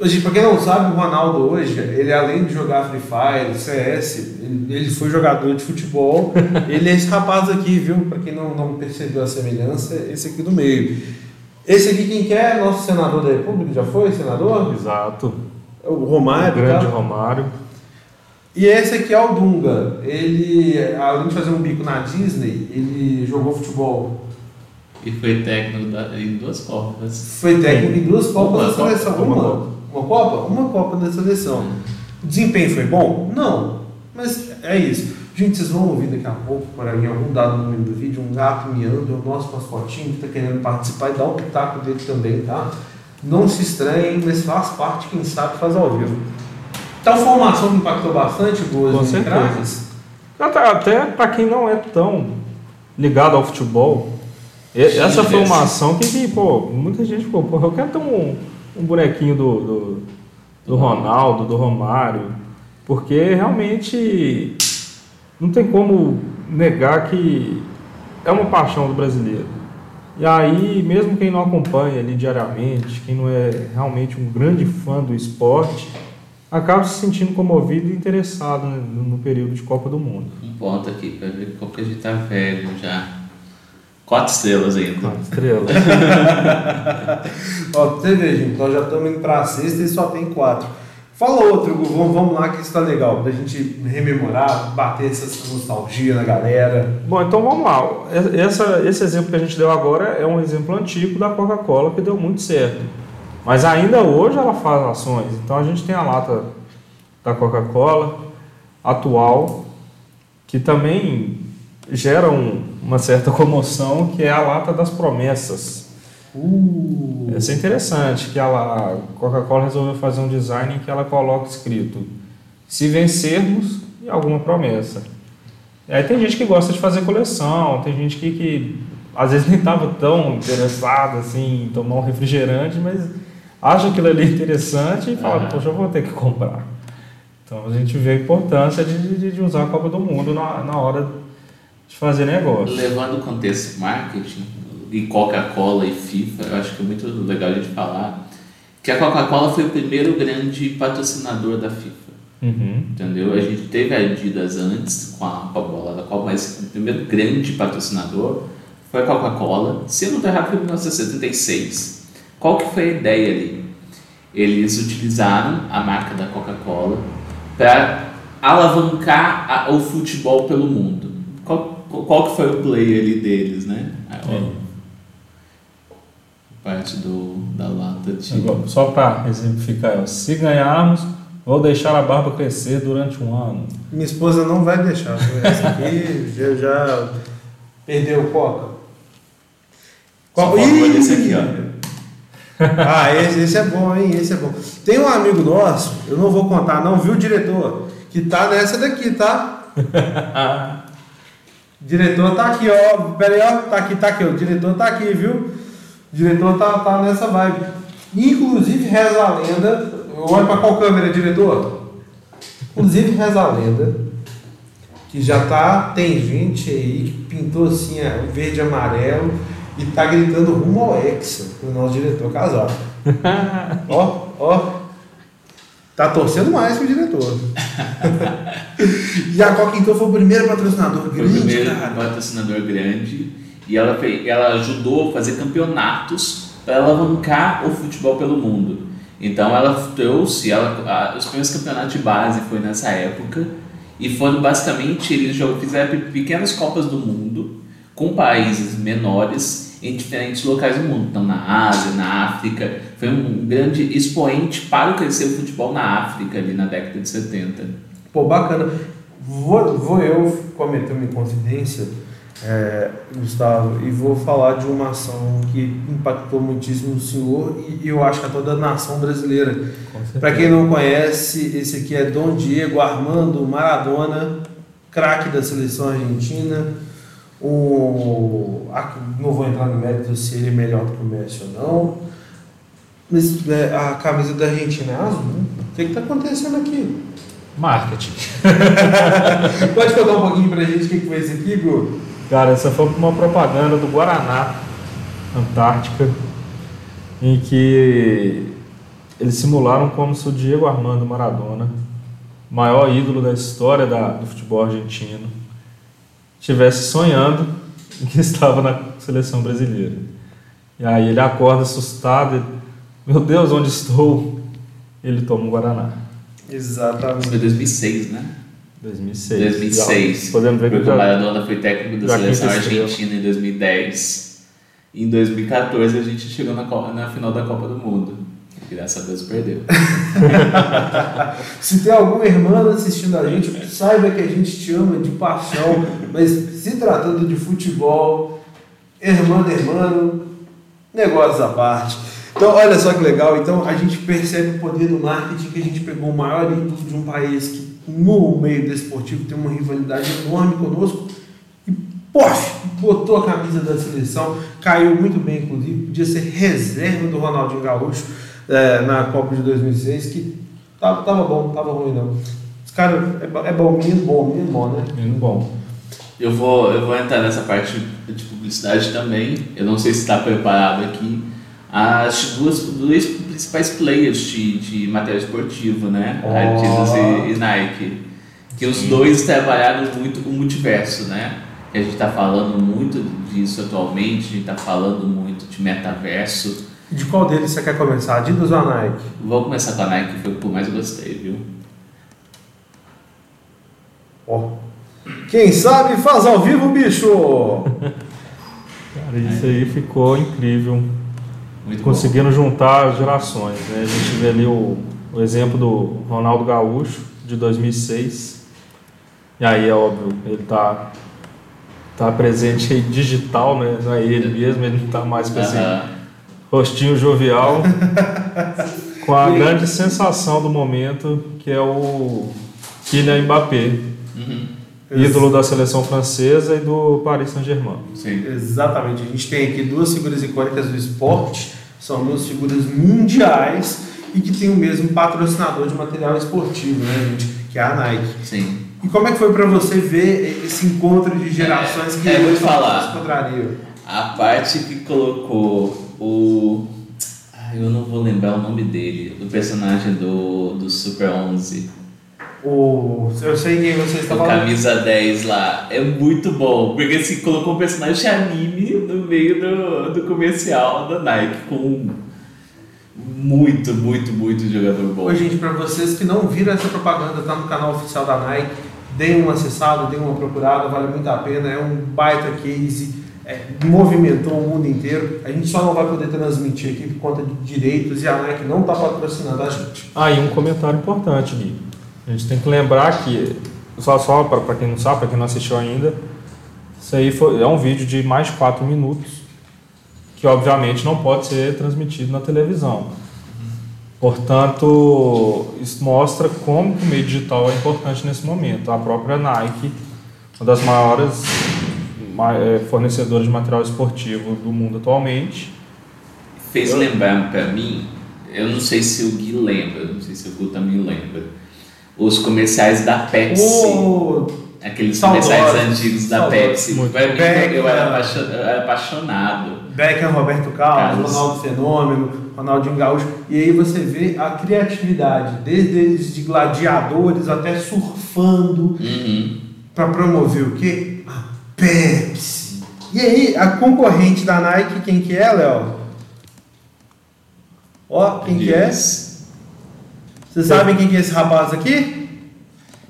É. Gente, pra quem não sabe, o Ronaldo hoje, ele além de jogar Free Fire, CS, ele, foi jogador de futebol. ele é esse rapaz aqui, viu? Pra quem não, não percebeu a semelhança, esse aqui do meio. Esse aqui, quem quer? Nosso senador da República, já foi senador? Exato. O Romário. O grande tá? Romário. E esse aqui é o Dunga. Ele, além de fazer um bico na Disney, ele jogou futebol. E foi técnico da, em duas Copas. Foi técnico em duas Copas da seleção. Uma, uma, Copa? Uma Copa da seleção. O desempenho foi bom? Não. Mas é isso. Gente, vocês vão ouvir daqui a pouco, por aí, em algum dado no meio do vídeo, um gato miando, é o nosso mascotinho que está querendo participar e dar o pitaco dele também, tá? Não se estranhem, mas faz parte, quem sabe, faz ao vivo. Tal formação que impactou bastante, Boas certeza. Até, até para quem não é tão ligado ao futebol, essa formação que, que, pô, muita gente ficou, pô, eu quero ter um, um bonequinho do, do, do Ronaldo, do Romário, porque realmente não tem como negar que é uma paixão do brasileiro. E aí, mesmo quem não acompanha ali diariamente, quem não é realmente um grande fã do esporte, acaba se sentindo comovido e interessado né, no período de Copa do Mundo. Um ponto aqui, para ver como que a gente tá velho já. Quatro estrelas ainda. Quatro estrelas. Ó, você vê, gente, nós já estamos indo para a sexta e só tem quatro. Fala outro, vamos, vamos lá que está legal, para a gente rememorar, bater essa nostalgia na galera. Bom, então vamos lá. Essa, esse exemplo que a gente deu agora é um exemplo antigo da Coca-Cola que deu muito certo. Mas ainda hoje ela faz ações. Então a gente tem a lata da Coca-Cola atual, que também gera um, uma certa comoção, que é a lata das promessas. Uh. Isso é interessante, que a Coca-Cola resolveu fazer um design em que ela coloca escrito se vencermos e alguma promessa. E aí tem gente que gosta de fazer coleção, tem gente que, que às vezes nem estava tão interessado assim, em tomar um refrigerante, mas acha aquilo ali interessante e fala, uhum. poxa, eu vou ter que comprar. Então a gente vê a importância de, de, de usar a Copa do Mundo na, na hora de fazer negócio. Levando o contexto marketing, e Coca-Cola e FIFA, eu acho que é muito legal a gente falar que a Coca-Cola foi o primeiro grande patrocinador da FIFA. Uhum. Entendeu? A gente teve a Adidas antes com a, com a bola da Copa, mas o primeiro grande patrocinador foi a Coca-Cola. Se eu não estou errado, foi em 1976. Qual que foi a ideia ali? Eles utilizaram a marca da Coca-Cola para alavancar a, o futebol pelo mundo. Qual, qual que foi o play ali deles, né? É parte do, da lata de. Só para exemplificar, se ganharmos, Vou deixar a barba crescer durante um ano. Minha esposa não vai deixar. Essa aqui já, já perdeu o coca. Só falta esse aqui, ó. Ah, esse, esse é bom, hein? Esse é bom. Tem um amigo nosso, eu não vou contar, não, viu, diretor? Que tá nessa daqui, tá? diretor tá aqui, ó. Pera aí, ó. Tá aqui, tá aqui, ó. O diretor tá aqui, viu? O diretor tá, tá nessa vibe. Inclusive, reza a lenda. Olha pra qual câmera, diretor? Inclusive, reza a lenda. Que já tá. Tem gente aí que pintou assim, é, verde e amarelo. E tá gritando rumo ao Hexa, o nosso diretor casado. ó, ó. Tá torcendo mais que o diretor. e a Coca então foi o primeiro patrocinador Foi o grande, primeiro cara. patrocinador grande e ela, fez, ela ajudou a fazer campeonatos para alavancar o futebol pelo mundo. Então ela trouxe, ela, a- os primeiros campeonatos de base foi nessa época e foram basicamente, eles jo- fizeram pe- pequenas copas do mundo com países menores em diferentes locais do mundo. Então na Ásia, na África, foi um grande expoente para o crescer o futebol na África ali na década de 70. Pô, bacana. Vou, vou eu cometer uma inconfidência, é, Gustavo, e vou falar de uma ação que impactou muitíssimo o senhor e eu acho que a toda a nação brasileira. Para quem não conhece, esse aqui é Dom Diego Armando Maradona, craque da seleção argentina. O, a- não vou entrar no mérito se ele é melhor do que o Messi ou não. Mas é, a camisa da Argentina é azul. O que está acontecendo aqui? Marketing. Pode contar um pouquinho pra gente o que que foi isso aqui, Gu? Cara, essa foi uma propaganda do Guaraná Antártica, em que eles simularam como se o Diego Armando Maradona, maior ídolo da história da- do futebol argentino, estivesse sonhando que estava na seleção brasileira. E aí ele acorda assustado, ele, meu Deus, onde estou? Ele toma um Guaraná. Isso foi Exatamente. 2006, né? 2006. 2006. Já Podemos ver que Porque o Maradona foi técnico da seleção argentina em 2010. E em 2014 a gente chegou na, Copa- na final da Copa do Mundo. Graças a Deus perdeu. Se tem algum irmão assistindo a gente, saiba que a gente te ama de paixão, mas se tratando de futebol, irmão, irmão, negócios à parte. Então, olha só que legal. Então, a gente percebe o poder do marketing que a gente pegou o maior ídolo de um país que, no meio desportivo, tem uma rivalidade enorme conosco e, poxa, botou a camisa da seleção, caiu muito bem, inclusive, podia ser reserva do Ronaldinho Gaúcho eh, na Copa de 2006, que tava, tava bom, tava ruim não. Os caras, é, é bom, menino bom, menino bom, né? Menino bom. Eu vou, eu vou entrar nessa parte de publicidade também. Eu não sei se está preparado aqui. As duas, dois principais players de, de material esportivo, né? Oh. Adidas e, e Nike. Que os dois trabalharam muito o multiverso, né? Que a gente está falando muito disso atualmente, a gente está falando muito de metaverso. De qual deles você quer começar? Adidas ou a Nike? Vou começar com a Nike, que foi o que eu mais gostei, viu? Ó. Quem sabe faz ao vivo, bicho! Cara, isso aí ficou incrível. Muito bom. Conseguindo juntar as gerações. Né? A gente vê ali o, o exemplo do Ronaldo Gaúcho, de 2006. E aí é óbvio, ele tá, tá presente aí digital, né? Não é ele mesmo, ele não tá mais com esse Aham. Rostinho jovial. com a grande sensação do momento, que é o Kylian Mbappé, Uhum. ídolo da seleção francesa e do Paris Saint-Germain. Sim. Exatamente. A gente tem aqui duas figuras icônicas do esporte, são duas figuras mundiais e que tem o mesmo patrocinador de material esportivo, né, gente? Que é a Nike. Sim. E como é que foi pra você ver esse encontro de gerações que É, vou te falar. A parte que colocou o. Ai, eu não vou lembrar o nome dele, do personagem do, do Super 11. O, eu sei quem você está O falando. camisa 10 lá. É muito bom, porque assim, colocou um personagem de anime no meio do, do comercial da Nike, com muito, muito, muito jogador bom. Oi, gente, para vocês que não viram essa propaganda, tá no canal oficial da Nike, deem uma acessada, deem uma procurada, vale muito a pena. É um baita case, é, movimentou o mundo inteiro. A gente só não vai poder transmitir aqui por conta de direitos e a Nike não está patrocinando a gente. Ah, e um comentário importante, Gui. A gente tem que lembrar que, só, só para quem não sabe, para quem não assistiu ainda, isso aí foi, é um vídeo de mais de 4 minutos, que obviamente não pode ser transmitido na televisão. Portanto, isso mostra como o meio digital é importante nesse momento. A própria Nike, uma das maiores é, fornecedoras de material esportivo do mundo atualmente. Fez lembrar para mim, eu não sei se o Gui lembra, não sei se o Gu também lembra, os comerciais da Pepsi. Oh, aqueles comerciais antigos da Pepsi. Muito. Pra mim, eu era apaixonado. Beckham, Roberto Carlos, Carlos, Ronaldo Fenômeno, Ronaldinho Gaúcho. E aí você vê a criatividade, desde eles de gladiadores até surfando, uhum. para promover o quê? Pepsi. E aí, a concorrente da Nike, quem que é, Léo? Ó, quem que é? Vocês sabem quem que é esse rapaz aqui?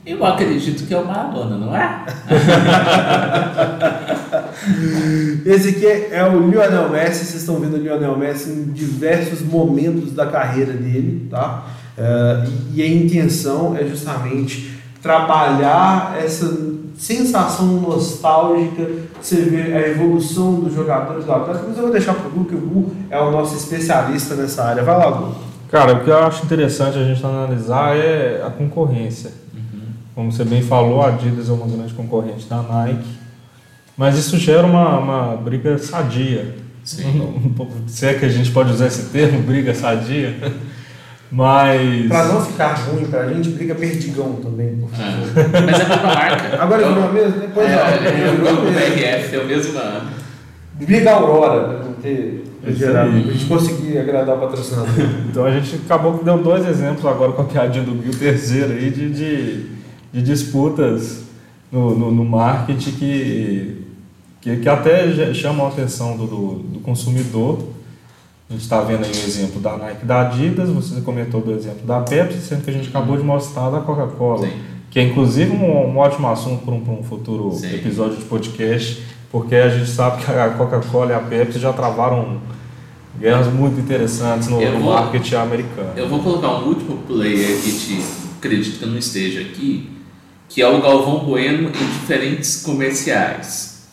Eu acredito que é o Maradona, não é? Esse aqui é o Lionel Messi. Vocês estão vendo o Lionel Messi em diversos momentos da carreira dele, tá? Uh, e a intenção é justamente trabalhar essa sensação nostálgica, você vê a evolução dos jogadores do Atlético, mas eu vou deixar para o Gu, que o Gu é o nosso especialista nessa área. Vai lá, Gu. Cara, o que eu acho interessante a gente analisar é a concorrência. Uhum. Como você bem falou, a Adidas é uma grande concorrente da Nike, mas isso gera uma, uma briga sadia. Sim. Se é que a gente pode usar esse termo, briga sadia. Mas. Pra não ficar ruim pra gente, briga perdigão também. Por É. Mas é a mesma marca. Agora virou a mesma? Depois é, é, é, o grupo BRF é o mesmo. Briga Aurora, pra não ter gerado. A gente conseguir agradar o patrocinador. então a gente acabou que deu dois exemplos agora com a piadinha do Bill terceiro aí de, de, de disputas no, no, no, marketing que, que, que até chamam a atenção do, do, do consumidor a gente está vendo aí o exemplo da Nike da Adidas, você comentou do exemplo da Pepsi, sendo que a gente acabou de mostrar da Coca-Cola, que é inclusive um, um ótimo assunto para um, um, futuro Sim. episódio de podcast, porque a gente sabe que a Coca-Cola e a Pepsi já travaram guerras muito interessantes no, no marketing americano. Eu vou colocar um último player que te acredito que não esteja aqui, que é o Galvão Bueno em diferentes comerciais.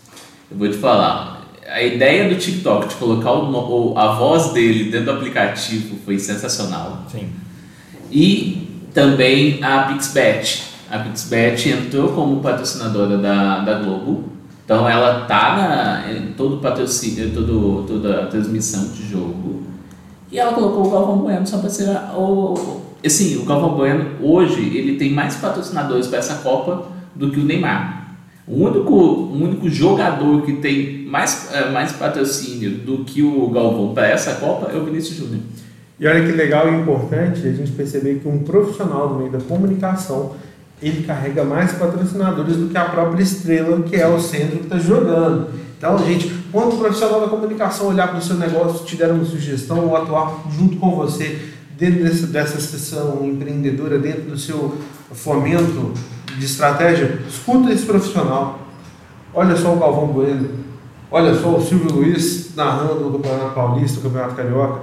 Eu vou te falar, a ideia do TikTok de colocar o, a voz dele dentro do aplicativo foi sensacional. Sim. E também a Pixbet. A Pixbet entrou como patrocinadora da, da Globo. Então ela tá na, em todo patrocínio, todo, toda a transmissão de jogo. E ela colocou o Galvão Bueno só para ser o. Assim, o Galvão Bueno hoje ele tem mais patrocinadores para essa Copa do que o Neymar. O único, o único jogador que tem mais, é, mais patrocínio do que o Galvão para essa Copa é o Vinícius Júnior. E olha que legal e importante a gente perceber que um profissional do meio da comunicação ele carrega mais patrocinadores do que a própria estrela, que é o centro que está jogando. Então, gente, quando o profissional da comunicação olhar para o seu negócio, te der uma sugestão ou atuar junto com você dentro dessa, dessa sessão empreendedora, dentro do seu fomento de estratégia, escuta esse profissional. Olha só o Galvão Bueno, olha só o Silvio Luiz narrando o Campeonato Paulista, o Campeonato Carioca.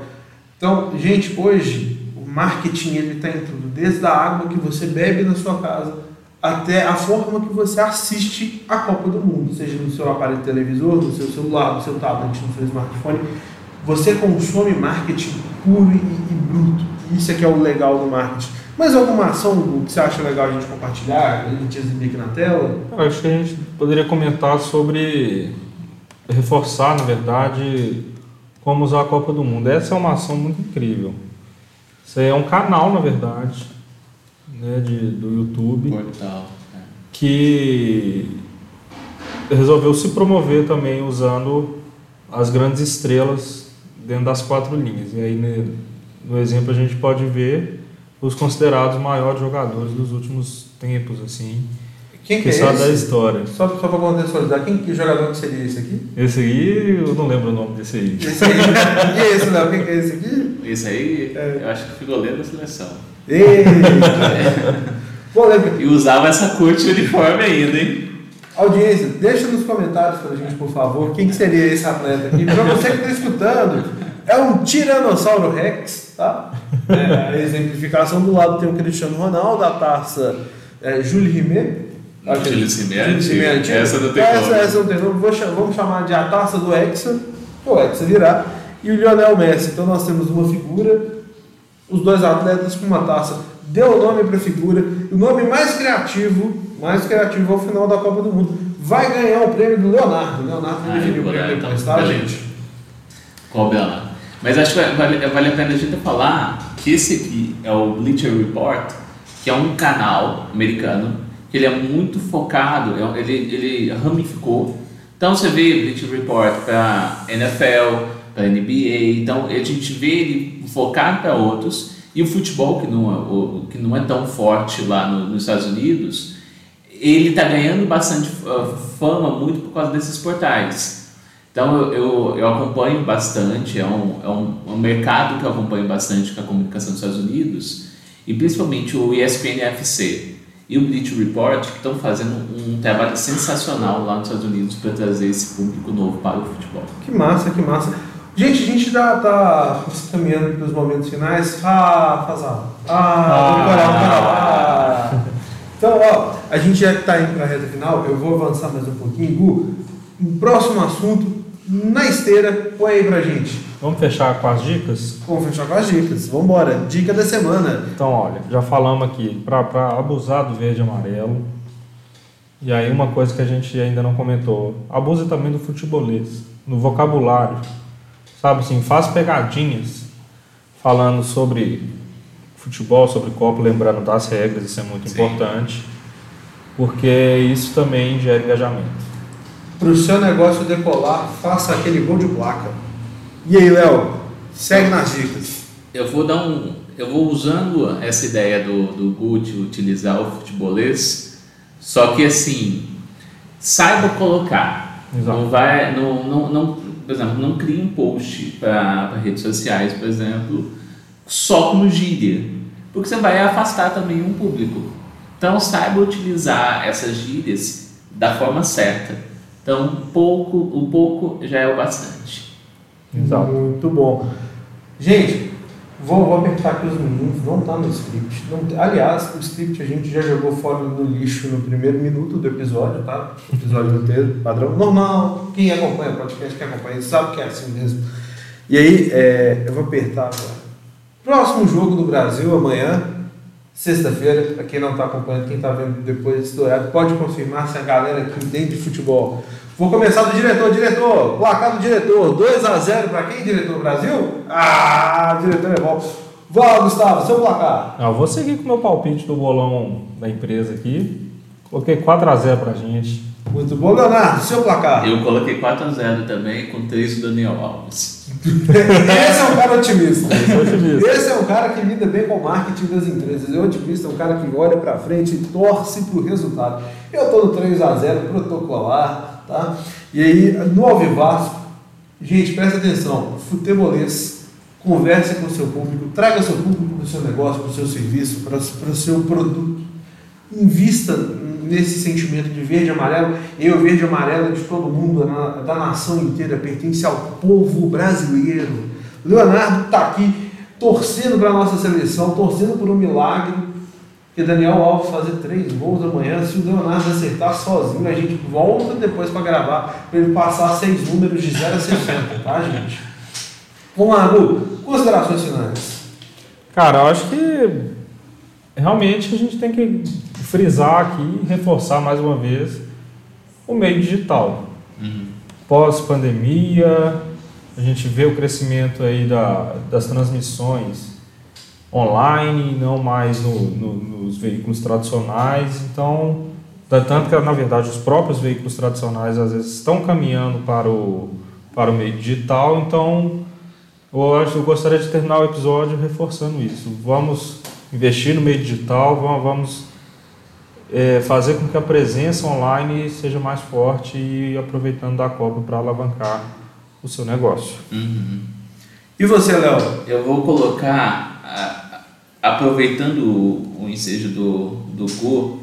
Então, gente, hoje o marketing ele está em tudo, desde a água que você bebe na sua casa até a forma que você assiste a Copa do Mundo, seja no seu aparelho televisor, no seu celular, no seu tablet, no seu smartphone. Você consome marketing puro e, e bruto. Isso é que é o legal do marketing. Mais alguma ação que você acha legal a gente compartilhar, a gente exibir aqui na tela? Eu acho que a gente poderia comentar sobre reforçar, na verdade, como usar a Copa do Mundo. Essa é uma ação muito incrível. Isso aí é um canal, na verdade, né, de, do YouTube. Portal. É. Que resolveu se promover também usando as grandes estrelas dentro das quatro linhas. E aí, no exemplo, a gente pode ver os considerados maiores jogadores dos últimos tempos, assim. Quem que, que é esse? da história. Só, só para contextualizar, quem que jogador que seria esse aqui? Esse aí, eu não lembro o nome desse aí. Esse aí, e esse, Léo? Quem que é esse aqui? Esse aí, é. eu acho que ficou goleiro da seleção. Eita! Bom, lembra... E usava essa cor de uniforme ainda, hein? Audiência, deixa nos comentários pra gente, por favor, quem que seria esse atleta aqui. Pra você que está escutando, é um Tiranossauro Rex, tá? É, a exemplificação do lado tem o Cristiano Ronaldo, a taça é, Jules Rimet. Jules Rimet, Jules Rimet, essa não tem essa, nome. essa não tem nome. Vamos chamar de a taça do Hexa, o Hexa virá, e o Lionel Messi. Então nós temos uma figura, os dois atletas com uma taça. Deu o nome para a figura. O nome mais criativo, mais criativo ao final da Copa do Mundo, vai ganhar o prêmio do Leonardo. Leonardo eu o prêmio depois, tá, gente? Qual Bela? Mas acho que vale, vale a pena a gente falar que esse aqui é o Bleacher Report, que é um canal americano, que ele é muito focado, é ele, ele ramificou. Então você vê Bleacher Report para NFL, para NBA, então a gente vê ele focado para outros. E o futebol, que não, é- que não é tão forte lá no- nos Estados Unidos, ele está ganhando bastante uh, fama muito por causa desses portais. Então eu, eu, eu acompanho bastante, é um, é um, um mercado que eu acompanho bastante com a comunicação dos Estados Unidos, e principalmente o ESPN FC e o Bleach Report, que estão fazendo um trabalho sensacional lá nos Estados Unidos para trazer esse público novo para o futebol. Que massa, que massa. Gente, a gente já tá caminhando para os momentos finais. Ah, Fazal. Ah, coral, coral. Ah. Então, ó, a gente já está indo para a reta final. Eu vou avançar mais um pouquinho. Gu, um próximo assunto, na esteira, põe aí pra gente. Vamos fechar com as dicas? Vamos fechar com as dicas. Vamos embora. Dica da semana. Então, olha, já falamos aqui, para abusar do verde e amarelo. E aí uma coisa que a gente ainda não comentou, abuse também do futebolês, no vocabulário. Sabe assim, faz pegadinhas falando sobre futebol, sobre copo, lembrando das regras, isso é muito Sim. importante. Porque isso também gera engajamento. Para o seu negócio decolar, faça aquele gol de placa. E aí, Léo? Segue nas dicas. Eu vou dar um. Eu vou usando essa ideia do, do Gucci utilizar o futebolês, só que assim, saiba colocar. Exato. Não vai. Não, não, não, por exemplo, não crie um post para redes sociais, por exemplo, só com gíria. Porque você vai afastar também um público. Então saiba utilizar essas gírias da forma certa. Então um pouco, um pouco já é o bastante. Exato. Muito bom. Gente, vou, vou apertar aqui os meninos, não tá no script. Não, tem- aliás, o script a gente já jogou fora no lixo no primeiro minuto do episódio, tá? Episódio inteiro, padrão. Normal, quem acompanha o podcast, quem acompanha, sabe que é assim mesmo. E aí, é, eu vou apertar agora. Próximo jogo do Brasil amanhã, sexta-feira, para quem não está acompanhando, quem está vendo depois desse horário, pode confirmar se a galera aqui entende de futebol. Vou começar do diretor, diretor, placar do diretor, 2 a 0 para quem, diretor Brasil? Ah, diretor é bom. Vai, Gustavo, seu placar. Ah, eu vou seguir com o meu palpite do bolão da empresa aqui. Coloquei 4x0 pra gente. Muito bom, Leonardo, seu placar. Eu coloquei 4 a 0 também, com 3 do Daniel Alves. Esse é um cara otimista. Esse é otimista. Esse é um cara que lida bem com o marketing das empresas. É otimista, é um cara que olha pra frente e torce pro resultado. Eu tô no 3 a 0 protocolar, tá? E aí, no Alvivasco, gente, presta atenção, futebolês, converse com o seu público, traga seu público para o seu negócio, para o seu serviço, para o seu produto. Invista nesse sentimento de verde e amarelo. Eu, verde e amarelo, é de todo mundo, da nação inteira, pertence ao povo brasileiro. Leonardo está aqui torcendo para a nossa seleção, torcendo por um milagre. Que Daniel Alves fazer três gols amanhã. Se o Leonardo acertar sozinho, a gente volta depois para gravar, para ele passar seis números de 0 a 60, tá, gente? Vamos lá, Lu. Considerações finais. Cara, eu acho que realmente a gente tem que frisar aqui e reforçar mais uma vez o meio digital. Pós-pandemia, a gente vê o crescimento aí da, das transmissões online, não mais no- no- nos veículos tradicionais. Então, tanto que, na verdade, os próprios veículos tradicionais às vezes estão caminhando para o, para o meio digital. Então, eu, acho, eu gostaria de terminar o episódio reforçando isso. Vamos investir no meio digital, vamos é, fazer com que a presença online seja mais forte e aproveitando da Copa para alavancar o seu negócio. E você, Léo? Eu vou colocar, aproveitando o, o ensejo do, do Gu,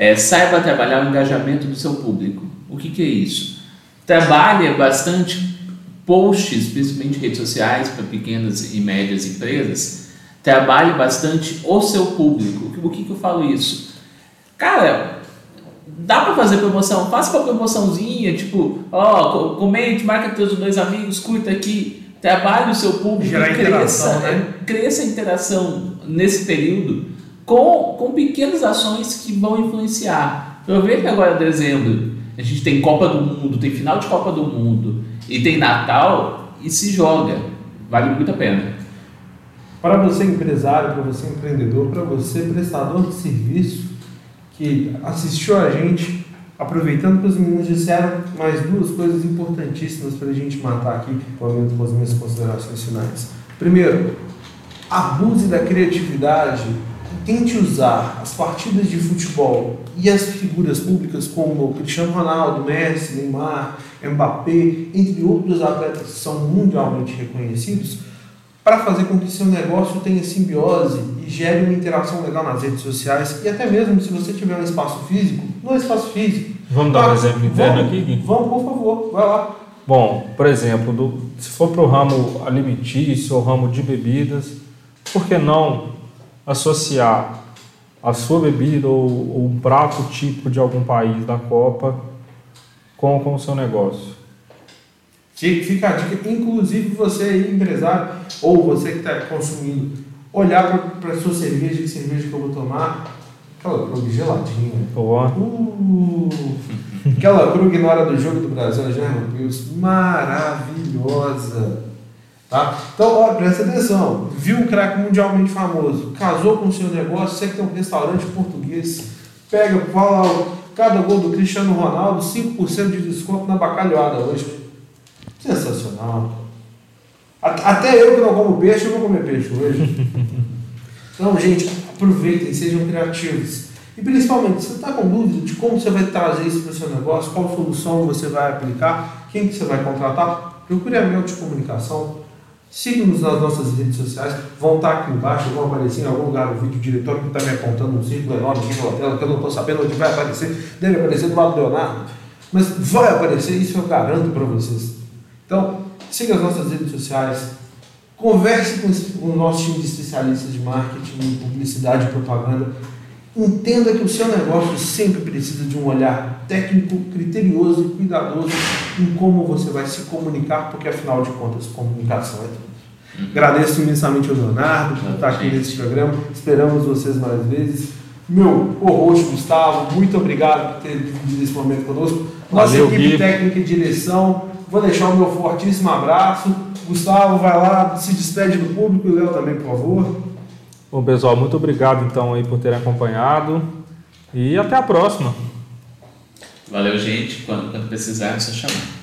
É, saiba trabalhar o engajamento do seu público. O que, que é isso? Trabalhe bastante posts, principalmente em redes sociais, para pequenas e médias empresas. Trabalhe bastante o seu público. O que, que eu falo isso? Cara, dá para fazer promoção, faça uma promoçãozinha, tipo, ó, comente, marca teus dois amigos, curta aqui, trabalhe o seu público, Gerar cresça, né? cresça a interação nesse período com, com pequenas ações que vão influenciar. Aproveita agora dezembro, a gente tem Copa do Mundo, tem final de Copa do Mundo e tem Natal e se joga, vale muito a pena. Para você empresário, para você empreendedor, para você prestador de serviço que assistiu a gente, aproveitando que os meninos disseram mais duas coisas importantíssimas para a gente matar aqui, pelo menos com as minhas considerações finais. Primeiro, abuse da criatividade tente usar as partidas de futebol e as figuras públicas como Cristiano Ronaldo, Messi, Neymar, Mbappé, entre outros atletas que são mundialmente reconhecidos, para fazer com que seu negócio tenha simbiose gere uma interação legal nas redes sociais e até mesmo se você tiver um espaço físico, no espaço físico. Vamos dar um Ah, exemplo interno vamos, aqui? Vamos, por favor, vai lá. Bom, por exemplo, do- se for para o ramo alimentício ou ramo de bebidas, por que não associar a sua bebida ou, ou um prato típico de algum país da Copa com, com o seu negócio? Fica fica a dica, inclusive você aí, empresário, ou você que está consumindo, olhar para a sua cerveja, que cerveja que eu vou tomar, aquela Krug geladinha. Pô, Uh, aquela Krug na hora do jogo do Brasil, a German Pills, maravilhosa. Tá? Então, ó, presta atenção. Viu um craque mundialmente famoso, casou com o seu negócio, você que tem um restaurante português, pega, fala, cada gol do Cristiano Ronaldo, 5% de desconto na bacalhoada hoje. Sensacional. Até eu que não como peixe, eu vou comer peixe hoje. Então, gente, aproveitem, sejam criativos. E principalmente, se você está com dúvida de como você vai trazer isso para o seu negócio, qual solução você vai aplicar, quem que você vai contratar, procure a Mel de Comunicação. Siga-nos nas nossas redes sociais, vão estar aqui embaixo, vão aparecer em algum lugar no vídeo. O diretor que está me apontando um círculo enorme aqui pela tela, que eu não estou sabendo onde vai aparecer. Deve aparecer do lado do Leonardo. Mas vai aparecer, isso eu garanto para vocês. Então, siga as nossas redes sociais, converse com com o nosso time de especialistas de marketing, publicidade e propaganda. Entenda que o seu negócio sempre precisa de um olhar técnico, criterioso e cuidadoso em como você vai se comunicar, porque afinal de contas, comunicação é tudo. Agradeço imensamente ao Leonardo por estar aqui Gente. nesse programa. Esperamos vocês mais vezes. Meu co-host Gustavo, muito obrigado por ter dividido esse momento conosco. Nossa Valeu, equipe Gui. técnica e direção. Vou deixar o meu fortíssimo abraço. Gustavo, vai lá, se despede do público e o Léo também, por favor. Bom, pessoal, muito obrigado então aí por terem acompanhado e até a próxima. Valeu, gente. Quando, quando precisar, é só chamar.